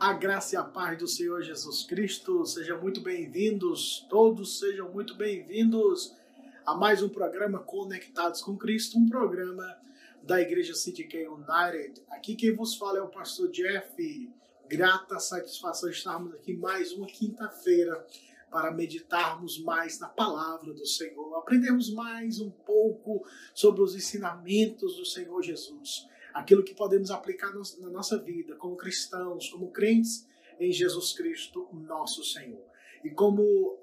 A graça e a paz do Senhor Jesus Cristo, sejam muito bem-vindos, todos sejam muito bem-vindos a mais um programa Conectados com Cristo, um programa da Igreja City K United. Aqui quem vos fala é o pastor Jeff. Grata satisfação estarmos aqui mais uma quinta-feira para meditarmos mais na palavra do Senhor, aprendermos mais um pouco sobre os ensinamentos do Senhor Jesus aquilo que podemos aplicar na nossa vida como cristãos, como crentes em Jesus Cristo, nosso Senhor. E como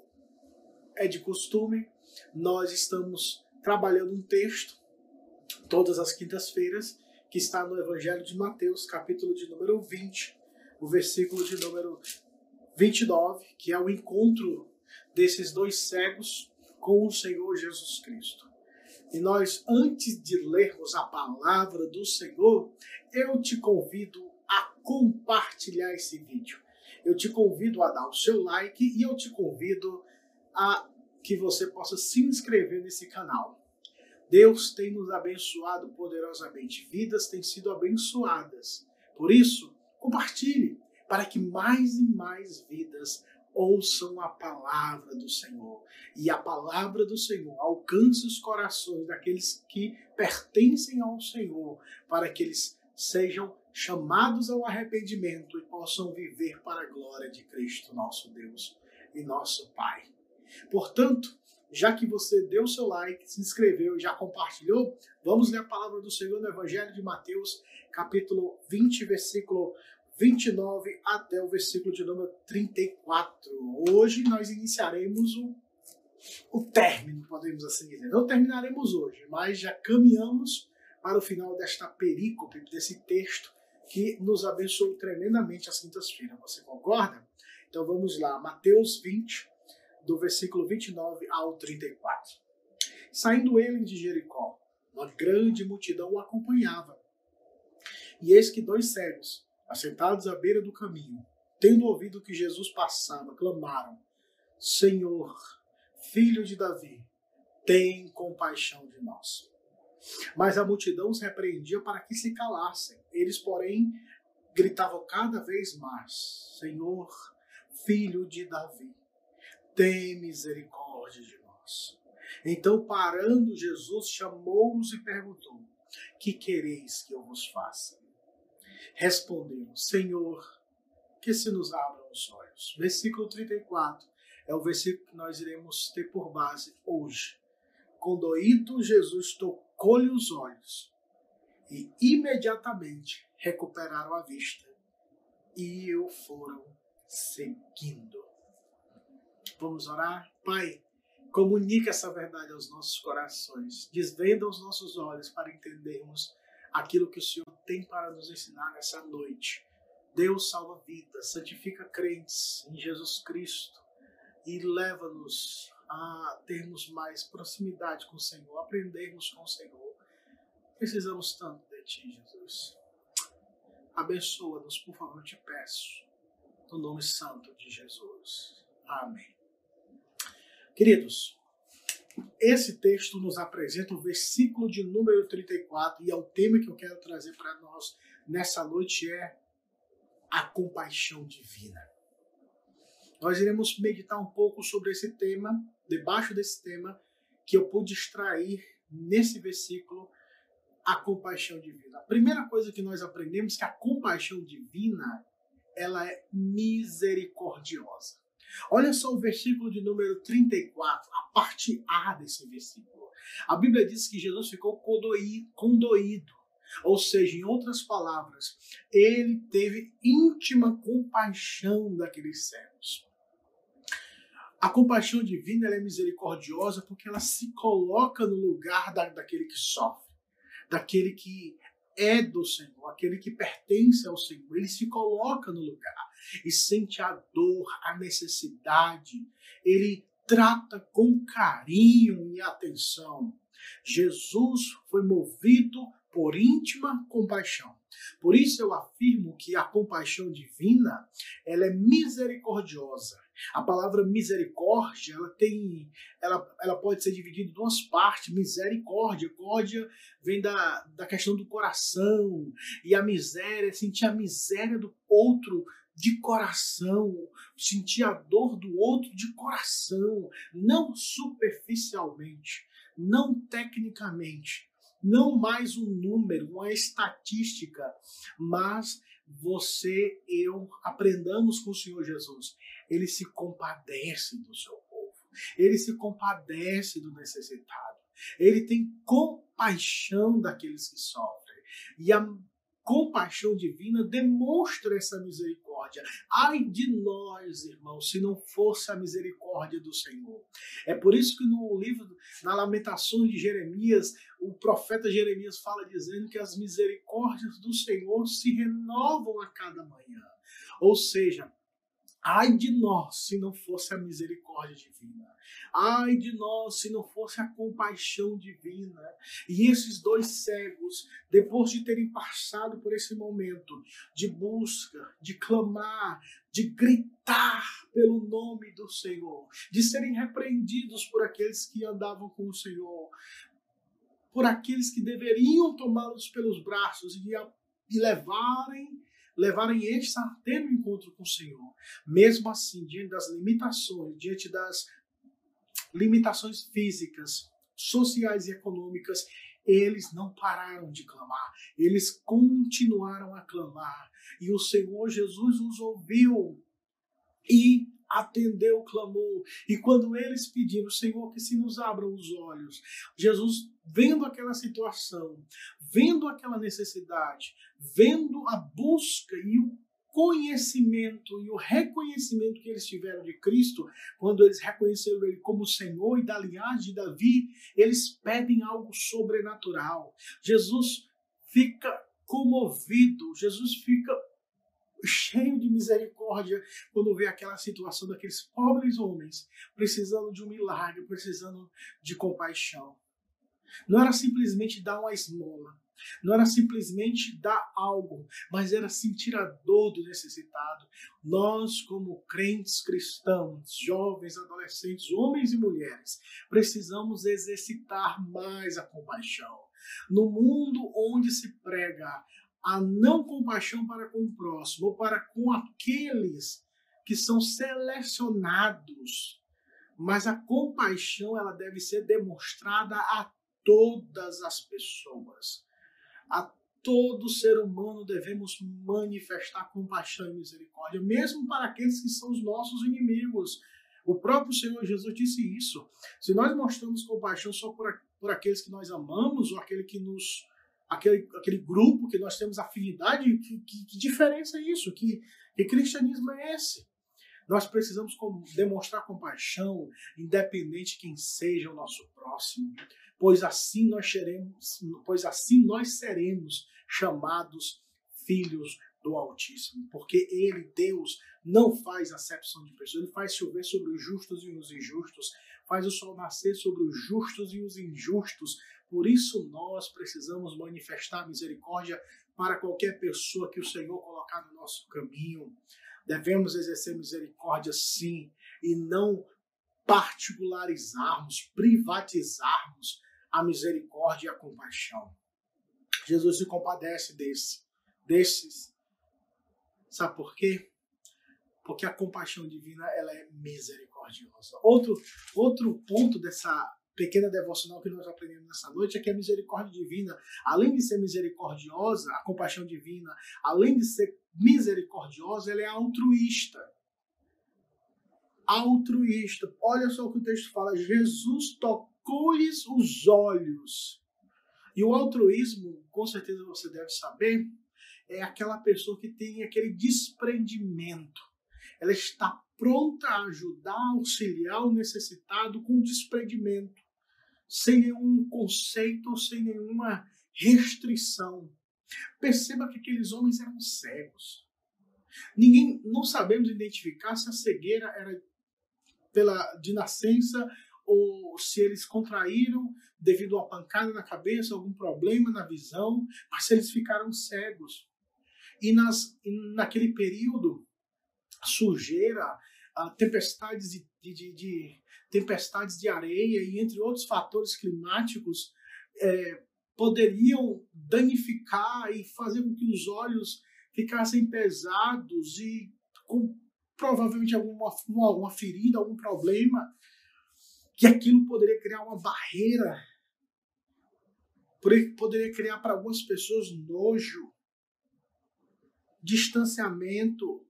é de costume, nós estamos trabalhando um texto todas as quintas-feiras que está no Evangelho de Mateus, capítulo de número 20, o versículo de número 29, que é o encontro desses dois cegos com o Senhor Jesus Cristo. E nós, antes de lermos a palavra do Senhor, eu te convido a compartilhar esse vídeo. Eu te convido a dar o seu like e eu te convido a que você possa se inscrever nesse canal. Deus tem nos abençoado poderosamente, vidas têm sido abençoadas. Por isso, compartilhe para que mais e mais vidas ouçam a palavra do Senhor. E a palavra do Senhor alcance os corações daqueles que pertencem ao Senhor, para que eles sejam chamados ao arrependimento e possam viver para a glória de Cristo, nosso Deus e nosso Pai. Portanto, já que você deu seu like, se inscreveu e já compartilhou, vamos ler a palavra do Senhor no Evangelho de Mateus, capítulo 20, versículo 29 até o versículo de número 34. Hoje nós iniciaremos o, o término, podemos assim dizer. Não terminaremos hoje, mas já caminhamos para o final desta perícope, desse texto que nos abençoou tremendamente às quintas-feiras. Você concorda? Então vamos lá, Mateus 20, do versículo 29 ao 34. Saindo ele de Jericó, uma grande multidão o acompanhava. E eis que dois cegos, assentados à beira do caminho, tendo ouvido que Jesus passava, clamaram: Senhor, filho de Davi, tem compaixão de nós. Mas a multidão os repreendia para que se calassem. Eles, porém, gritavam cada vez mais: Senhor, filho de Davi, tem misericórdia de nós. Então, parando, Jesus chamou-os e perguntou: Que quereis que eu vos faça? Responderam: Senhor, que se nos abram os olhos. Versículo 34 é o versículo que nós iremos ter por base hoje. Condoído, Jesus tocou-lhe os olhos e imediatamente recuperaram a vista e o foram seguindo. Vamos orar? Pai, comunica essa verdade aos nossos corações, desvenda os nossos olhos para entendermos aquilo que o Senhor tem para nos ensinar nessa noite. Deus salva vidas, santifica crentes em Jesus Cristo e leva-nos a termos mais proximidade com o Senhor, aprendermos com o Senhor. Precisamos tanto de Ti, Jesus. Abençoa-nos, por favor, te peço, no nome santo de Jesus. Amém. Queridos, esse texto nos apresenta o versículo de número 34 e é o tema que eu quero trazer para nós nessa noite é a compaixão divina. Nós iremos meditar um pouco sobre esse tema, debaixo desse tema que eu pude extrair nesse versículo a compaixão divina. A primeira coisa que nós aprendemos é que a compaixão divina ela é misericordiosa. Olha só o versículo de número 34, a parte A desse versículo. A Bíblia diz que Jesus ficou condoído, ou seja, em outras palavras, ele teve íntima compaixão daqueles cegos. A compaixão divina é misericordiosa porque ela se coloca no lugar da, daquele que sofre, daquele que é do Senhor, aquele que pertence ao Senhor. Ele se coloca no lugar e sente a dor, a necessidade. Ele trata com carinho e atenção. Jesus foi movido por íntima compaixão. Por isso eu afirmo que a compaixão divina, ela é misericordiosa. A palavra misericórdia, ela tem, ela, ela pode ser dividida em duas partes. Misericórdia, córdia vem da, da questão do coração e a miséria, sentir a miséria do outro de coração, sentir a dor do outro de coração, não superficialmente, não tecnicamente, não mais um número, uma estatística, mas você, eu, aprendamos com o Senhor Jesus. Ele se compadece do seu povo, ele se compadece do necessitado, ele tem compaixão daqueles que sofrem. E a compaixão divina demonstra essa misericórdia. Ai de nós, irmãos, se não fosse a misericórdia do Senhor. É por isso que no livro, na Lamentações de Jeremias, o profeta Jeremias fala dizendo que as misericórdias do Senhor se renovam a cada manhã. Ou seja, Ai de nós se não fosse a misericórdia divina. Ai de nós se não fosse a compaixão divina. E esses dois cegos, depois de terem passado por esse momento de busca, de clamar, de gritar pelo nome do Senhor, de serem repreendidos por aqueles que andavam com o Senhor, por aqueles que deveriam tomá-los pelos braços e, e levarem levarem eles a ter um encontro com o Senhor. Mesmo assim, diante das limitações, diante das limitações físicas, sociais e econômicas, eles não pararam de clamar, eles continuaram a clamar. E o Senhor Jesus os ouviu e atendeu o clamor. E quando eles pediram, Senhor, que se nos abram os olhos, Jesus, vendo aquela situação, vendo aquela necessidade, vendo a busca e o conhecimento e o reconhecimento que eles tiveram de Cristo, quando eles reconheceram Ele como Senhor e da linhagem de Davi, eles pedem algo sobrenatural. Jesus fica comovido, Jesus fica cheio de misericórdia quando vê aquela situação daqueles pobres homens precisando de um milagre, precisando de compaixão. Não era simplesmente dar uma esmola, não era simplesmente dar algo, mas era sentir a dor do necessitado. Nós, como crentes cristãos, jovens, adolescentes, homens e mulheres, precisamos exercitar mais a compaixão. No mundo onde se prega a não compaixão para com o próximo, ou para com aqueles que são selecionados. Mas a compaixão ela deve ser demonstrada a todas as pessoas. A todo ser humano devemos manifestar compaixão e misericórdia, mesmo para aqueles que são os nossos inimigos. O próprio Senhor Jesus disse isso. Se nós mostramos compaixão só por, por aqueles que nós amamos ou aquele que nos aquele, aquele grupo que nós temos afinidade, que, que, que diferença é isso? Que, que cristianismo é esse? Nós precisamos demonstrar compaixão, independente de quem seja o nosso próximo, pois assim nós seremos, pois assim nós seremos chamados filhos do Altíssimo, porque ele, Deus, não faz acepção de pessoas, ele faz chover sobre os justos e os injustos, faz o sol nascer sobre os justos e os injustos, por isso nós precisamos manifestar misericórdia para qualquer pessoa que o Senhor colocar no nosso caminho. Devemos exercer misericórdia sim e não particularizarmos, privatizarmos a misericórdia e a compaixão. Jesus se compadece desse, desses. Sabe por quê? Porque a compaixão divina ela é misericordiosa. Outro, outro ponto dessa pequena devocional que nós aprendemos nessa noite é que a misericórdia divina, além de ser misericordiosa, a compaixão divina, além de ser misericordiosa, ela é altruísta. Altruísta. Olha só o que o texto fala: Jesus tocou-lhes os olhos. E o altruísmo, com certeza você deve saber, é aquela pessoa que tem aquele desprendimento. Ela está pronta a ajudar, auxiliar o necessitado com desprendimento sem nenhum conceito, sem nenhuma restrição. Perceba que aqueles homens eram cegos. Ninguém, não sabemos identificar se a cegueira era pela de nascença ou se eles contraíram devido a uma pancada na cabeça, algum problema na visão, mas se eles ficaram cegos. E, nas, naquele período, sujeira, tempestades de, de, de, tempestades de areia e entre outros fatores climáticos é, poderiam danificar e fazer com que os olhos ficassem pesados e com provavelmente alguma, alguma ferida, algum problema, que aquilo poderia criar uma barreira, poderia criar para algumas pessoas nojo, distanciamento,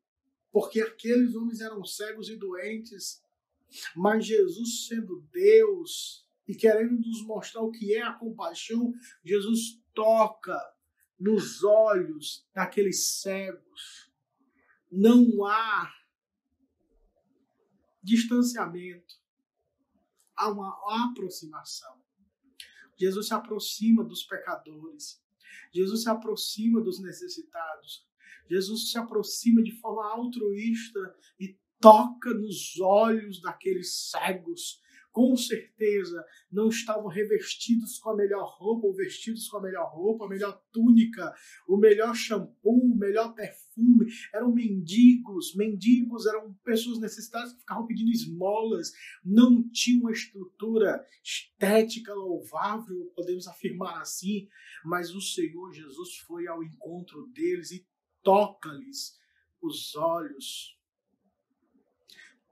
porque aqueles homens eram cegos e doentes, mas Jesus, sendo Deus e querendo nos mostrar o que é a compaixão, Jesus toca nos olhos daqueles cegos. Não há distanciamento, há uma aproximação. Jesus se aproxima dos pecadores. Jesus se aproxima dos necessitados. Jesus se aproxima de forma altruísta e toca nos olhos daqueles cegos com certeza não estavam revestidos com a melhor roupa, ou vestidos com a melhor roupa, a melhor túnica, o melhor shampoo, o melhor perfume. Eram mendigos, mendigos eram pessoas necessitadas que ficavam pedindo esmolas, não tinham uma estrutura estética louvável, podemos afirmar assim, mas o Senhor Jesus foi ao encontro deles e toca-lhes os olhos.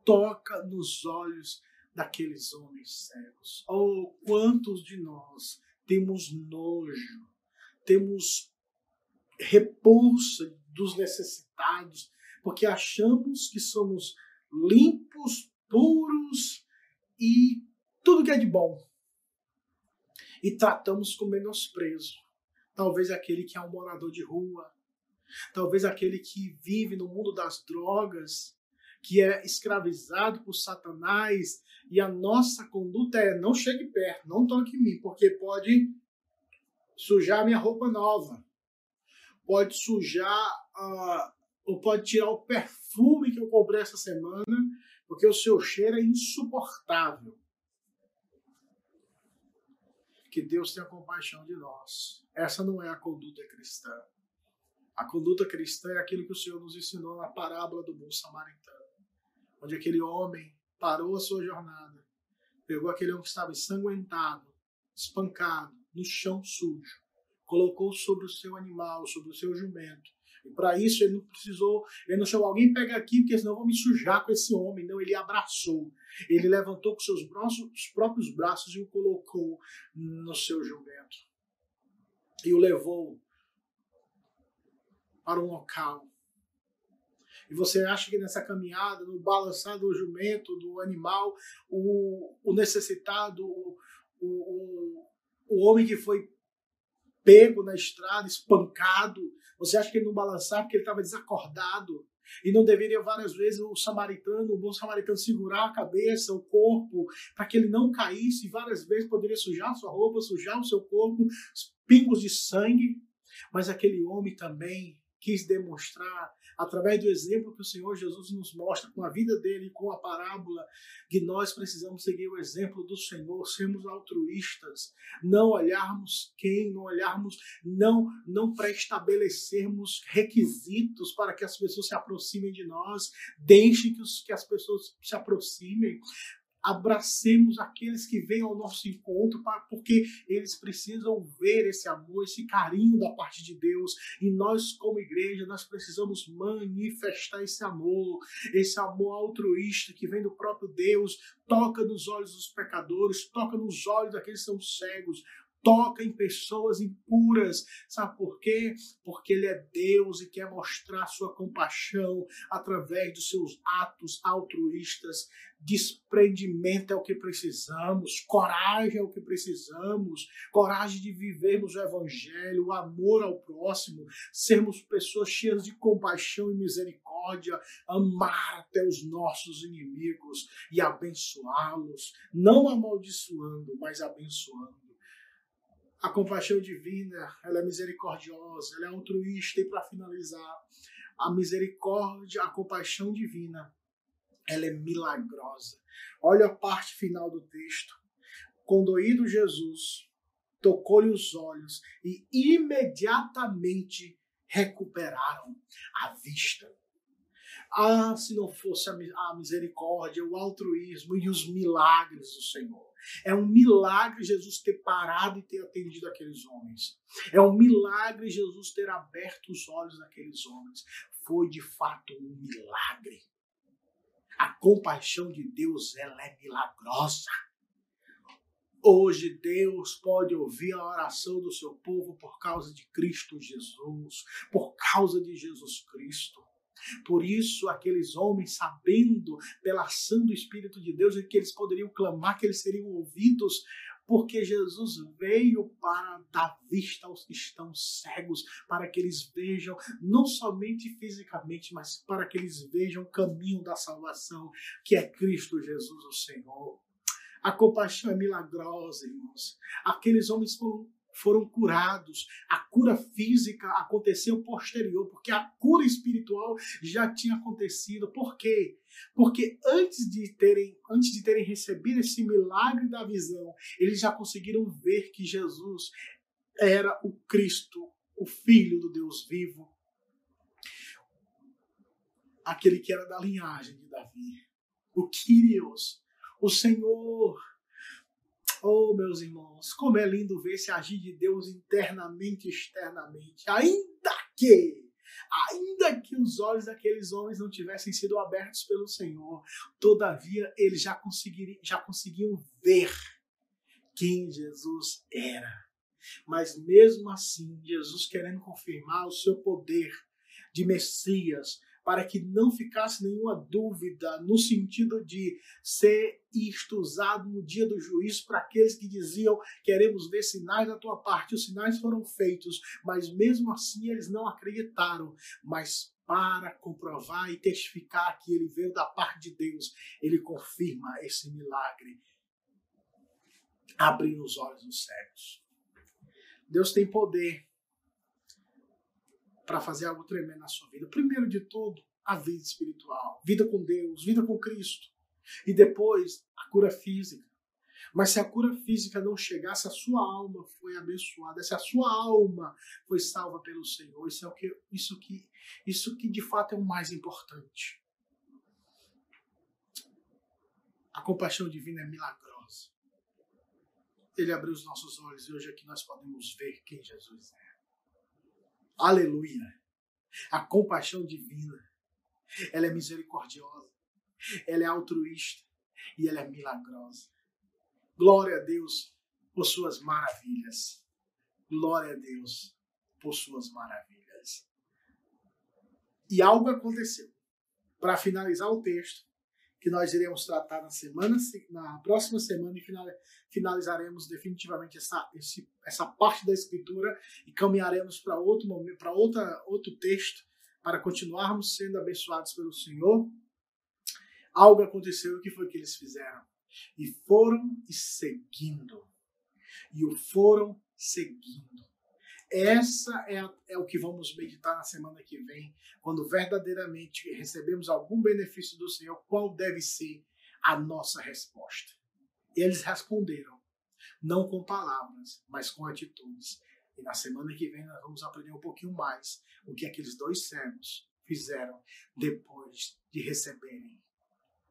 Toca nos olhos daqueles homens cegos. Oh, quantos de nós temos nojo, temos repulsa dos necessitados, porque achamos que somos limpos, puros e tudo que é de bom. E tratamos com menosprezo. Talvez aquele que é um morador de rua, talvez aquele que vive no mundo das drogas, que é escravizado por Satanás, e a nossa conduta é não chegue perto, não toque em mim, porque pode sujar minha roupa nova, pode sujar, uh, ou pode tirar o perfume que eu comprei essa semana, porque o seu cheiro é insuportável. Que Deus tenha compaixão de nós. Essa não é a conduta cristã. A conduta cristã é aquilo que o Senhor nos ensinou na parábola do bom samaritano onde aquele homem parou a sua jornada, pegou aquele homem que estava ensanguentado, espancado, no chão sujo, colocou sobre o seu animal, sobre o seu jumento. E para isso ele não precisou, ele não chamou alguém pega aqui, porque senão eu vou me sujar com esse homem. Não, ele abraçou. Ele levantou com seus braços, os próprios braços e o colocou no seu jumento. E o levou para um local e você acha que nessa caminhada, no balançar do jumento, do animal, o, o necessitado, o, o, o homem que foi pego na estrada, espancado, você acha que ele não balançava porque ele estava desacordado? E não deveria várias vezes o samaritano, o bom samaritano, segurar a cabeça, o corpo, para que ele não caísse. E várias vezes poderia sujar sua roupa, sujar o seu corpo, pingos de sangue. Mas aquele homem também quis demonstrar através do exemplo que o Senhor Jesus nos mostra com a vida dele, com a parábola, que nós precisamos seguir o exemplo do Senhor, sermos altruístas, não olharmos quem, não olharmos, não, não pré-estabelecermos requisitos para que as pessoas se aproximem de nós, deixem que, os, que as pessoas se aproximem, abracemos aqueles que vêm ao nosso encontro, porque eles precisam ver esse amor, esse carinho da parte de Deus. E nós, como igreja, nós precisamos manifestar esse amor, esse amor altruísta que vem do próprio Deus, toca nos olhos dos pecadores, toca nos olhos daqueles que são cegos, toca em pessoas impuras. Sabe por quê? Porque Ele é Deus e quer mostrar sua compaixão através dos seus atos altruístas. Desprendimento é o que precisamos, coragem é o que precisamos, coragem de vivermos o Evangelho, o amor ao próximo, sermos pessoas cheias de compaixão e misericórdia, amar até os nossos inimigos e abençoá-los, não amaldiçoando, mas abençoando. A compaixão divina, ela é misericordiosa, ela é altruísta. E para finalizar, a misericórdia, a compaixão divina, ela é milagrosa. Olha a parte final do texto. Condoído Jesus, tocou-lhe os olhos e imediatamente recuperaram a vista. Ah, se não fosse a misericórdia, o altruísmo e os milagres do Senhor. É um milagre Jesus ter parado e ter atendido aqueles homens. É um milagre Jesus ter aberto os olhos daqueles homens. foi de fato um milagre. A compaixão de Deus, ela é milagrosa. Hoje Deus pode ouvir a oração do seu povo por causa de Cristo Jesus, por causa de Jesus Cristo. Por isso, aqueles homens, sabendo pela ação do Espírito de Deus que eles poderiam clamar, que eles seriam ouvidos, porque Jesus veio para dar vista aos que estão cegos, para que eles vejam, não somente fisicamente, mas para que eles vejam o caminho da salvação, que é Cristo Jesus, o Senhor. A compaixão é milagrosa, irmãos. Aqueles homens foram foram curados. A cura física aconteceu posterior, porque a cura espiritual já tinha acontecido. Por quê? Porque antes de terem, antes de terem recebido esse milagre da visão, eles já conseguiram ver que Jesus era o Cristo, o Filho do Deus vivo, aquele que era da linhagem de Davi, o Kyrios, o Senhor Oh, meus irmãos, como é lindo ver esse agir de Deus internamente e externamente. Ainda que, ainda que os olhos daqueles homens não tivessem sido abertos pelo Senhor, todavia eles já, conseguiriam, já conseguiam ver quem Jesus era. Mas mesmo assim, Jesus querendo confirmar o seu poder de Messias, para que não ficasse nenhuma dúvida no sentido de ser isto usado no dia do juízo para aqueles que diziam queremos ver sinais da tua parte. Os sinais foram feitos, mas mesmo assim eles não acreditaram. Mas para comprovar e testificar que ele veio da parte de Deus, ele confirma esse milagre, abrindo os olhos dos cegos. Deus tem poder para fazer algo tremendo na sua vida. Primeiro de tudo, a vida espiritual, vida com Deus, vida com Cristo. E depois, a cura física. Mas se a cura física não chegasse, a sua alma foi abençoada, se a sua alma foi salva pelo Senhor, isso é o que, isso que, isso que de fato é o mais importante. A compaixão divina é milagrosa. Ele abriu os nossos olhos e hoje aqui nós podemos ver quem Jesus é. Aleluia. A compaixão divina, ela é misericordiosa, ela é altruísta e ela é milagrosa. Glória a Deus por suas maravilhas. Glória a Deus por suas maravilhas. E algo aconteceu. Para finalizar o texto, que nós iremos tratar na semana, na próxima semana e finalizaremos definitivamente essa, esse, essa parte da escritura e caminharemos para outro momento, para outra outro texto, para continuarmos sendo abençoados pelo Senhor. Algo aconteceu, o que foi que eles fizeram? E foram e seguindo. E o foram seguindo. Essa é, é, o que vamos meditar na semana que vem, quando verdadeiramente recebemos algum benefício do Senhor, qual deve ser a nossa resposta. Eles responderam, não com palavras, mas com atitudes. E na semana que vem nós vamos aprender um pouquinho mais o que aqueles dois servos fizeram depois de receberem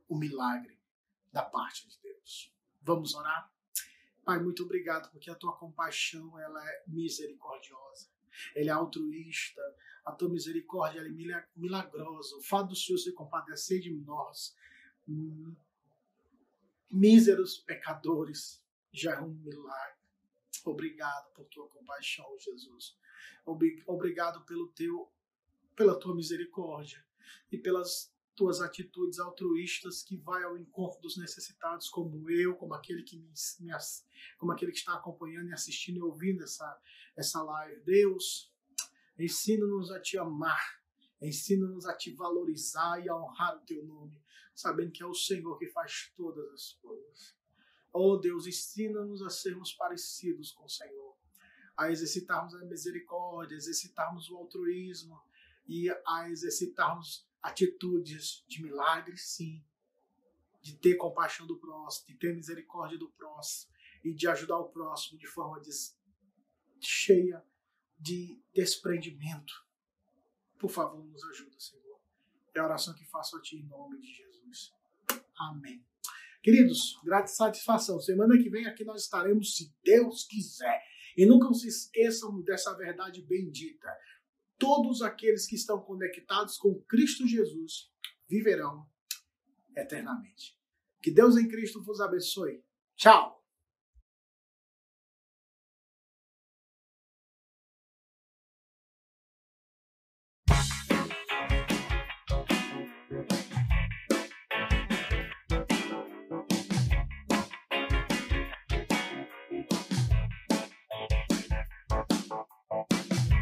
o milagre da parte de Deus. Vamos orar? Pai, muito obrigado porque a tua compaixão ela é misericordiosa. Ela é altruísta, a tua misericórdia é milagrosa. O fato do Senhor se compadecer de nós, hum, míseros pecadores, já é um milagre. Obrigado por tua compaixão, Jesus. Obrigado pelo teu, pela tua misericórdia e pelas tuas atitudes altruístas que vai ao encontro dos necessitados, como eu, como aquele que me, me, como aquele que está acompanhando e assistindo e ouvindo essa essa live. Deus, ensina-nos a te amar, ensina-nos a te valorizar e a honrar o teu nome, sabendo que é o Senhor que faz todas as coisas. Oh Deus, ensina-nos a sermos parecidos com o Senhor, a exercitarmos a misericórdia, a exercitarmos o altruísmo e a exercitarmos atitudes de milagres, sim, de ter compaixão do próximo, de ter misericórdia do próximo e de ajudar o próximo de forma cheia de desprendimento. Por favor, nos ajuda, Senhor. É a oração que faço a Ti em nome de Jesus. Amém. Queridos, grande satisfação. Semana que vem aqui nós estaremos, se Deus quiser. E nunca se esqueçam dessa verdade bendita todos aqueles que estão conectados com Cristo Jesus viverão eternamente. Que Deus em Cristo vos abençoe. Tchau! Thank you.